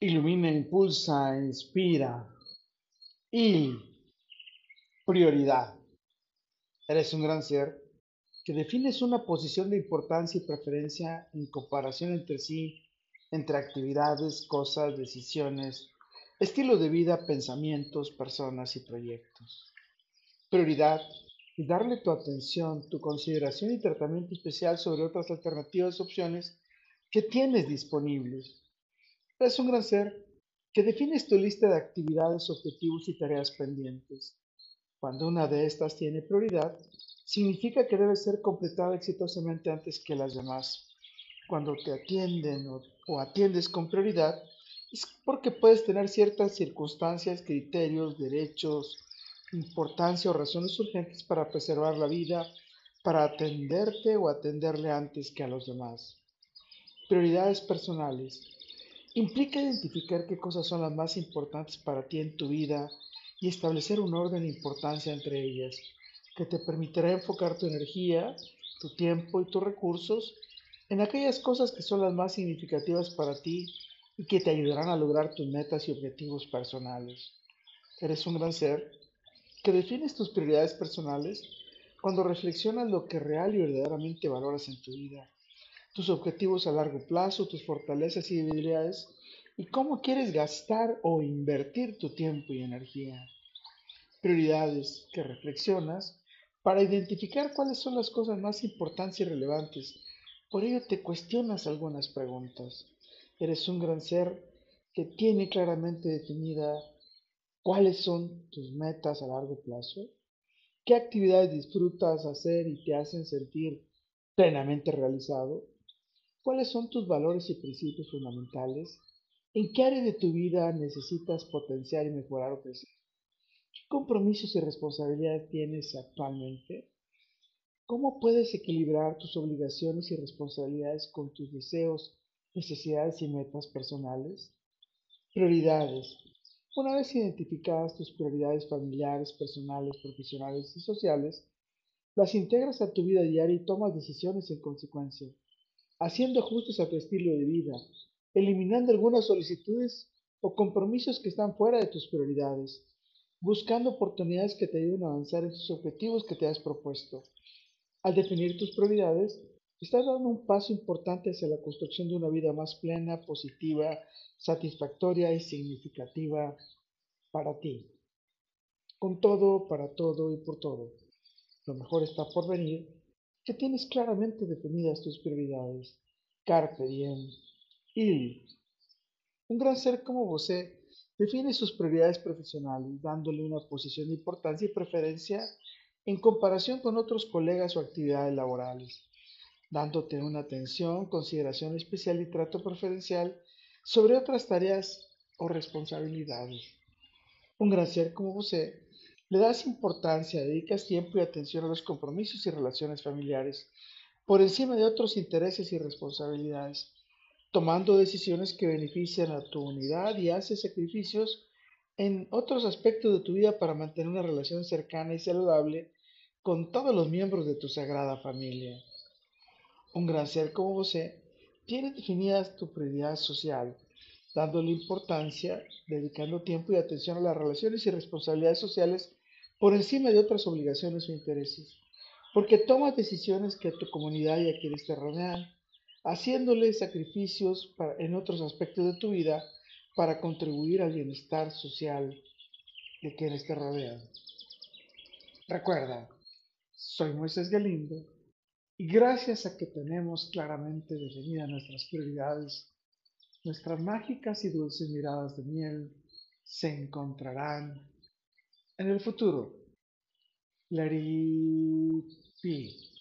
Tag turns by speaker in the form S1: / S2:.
S1: ilumina, impulsa, inspira. Y prioridad. Eres un gran ser que defines una posición de importancia y preferencia en comparación entre sí, entre actividades, cosas, decisiones, estilo de vida, pensamientos, personas y proyectos. Prioridad y darle tu atención, tu consideración y tratamiento especial sobre otras alternativas, opciones que tienes disponibles. Es un gran ser que defines tu lista de actividades, objetivos y tareas pendientes. Cuando una de estas tiene prioridad, significa que debe ser completada exitosamente antes que las demás. Cuando te atienden o, o atiendes con prioridad, es porque puedes tener ciertas circunstancias, criterios, derechos, importancia o razones urgentes para preservar la vida, para atenderte o atenderle antes que a los demás. Prioridades personales. Implica identificar qué cosas son las más importantes para ti en tu vida y establecer un orden de importancia entre ellas, que te permitirá enfocar tu energía, tu tiempo y tus recursos en aquellas cosas que son las más significativas para ti y que te ayudarán a lograr tus metas y objetivos personales. Eres un gran ser que defines tus prioridades personales cuando reflexionas lo que real y verdaderamente valoras en tu vida tus objetivos a largo plazo, tus fortalezas y debilidades y cómo quieres gastar o invertir tu tiempo y energía. Prioridades que reflexionas para identificar cuáles son las cosas más importantes y relevantes. Por ello te cuestionas algunas preguntas. Eres un gran ser que tiene claramente definida cuáles son tus metas a largo plazo, qué actividades disfrutas hacer y te hacen sentir plenamente realizado, ¿Cuáles son tus valores y principios fundamentales? ¿En qué área de tu vida necesitas potenciar y mejorar o crecer? ¿Qué compromisos y responsabilidades tienes actualmente? ¿Cómo puedes equilibrar tus obligaciones y responsabilidades con tus deseos, necesidades y metas personales? Prioridades. Una vez identificadas tus prioridades familiares, personales, profesionales y sociales, las integras a tu vida diaria y tomas decisiones en consecuencia haciendo ajustes a tu estilo de vida, eliminando algunas solicitudes o compromisos que están fuera de tus prioridades, buscando oportunidades que te ayuden a avanzar en tus objetivos que te has propuesto. Al definir tus prioridades, estás dando un paso importante hacia la construcción de una vida más plena, positiva, satisfactoria y significativa para ti. Con todo, para todo y por todo. Lo mejor está por venir que tienes claramente definidas tus prioridades. Carpe diem. Il. Un gran ser como vos define sus prioridades profesionales, dándole una posición de importancia y preferencia en comparación con otros colegas o actividades laborales, dándote una atención, consideración especial y trato preferencial sobre otras tareas o responsabilidades. Un gran ser como vos le das importancia, dedicas tiempo y atención a los compromisos y relaciones familiares por encima de otros intereses y responsabilidades, tomando decisiones que benefician a tu unidad y haces sacrificios en otros aspectos de tu vida para mantener una relación cercana y saludable con todos los miembros de tu sagrada familia. Un gran ser como vos tiene definidas tu prioridad social, dándole importancia, dedicando tiempo y atención a las relaciones y responsabilidades sociales por encima de otras obligaciones o intereses, porque tomas decisiones que a tu comunidad y a quienes te rodean, haciéndole sacrificios en otros aspectos de tu vida para contribuir al bienestar social de quienes te rodean. Recuerda, soy Moisés Galindo y gracias a que tenemos claramente definidas nuestras prioridades, nuestras mágicas y dulces miradas de miel se encontrarán en el futuro. It be.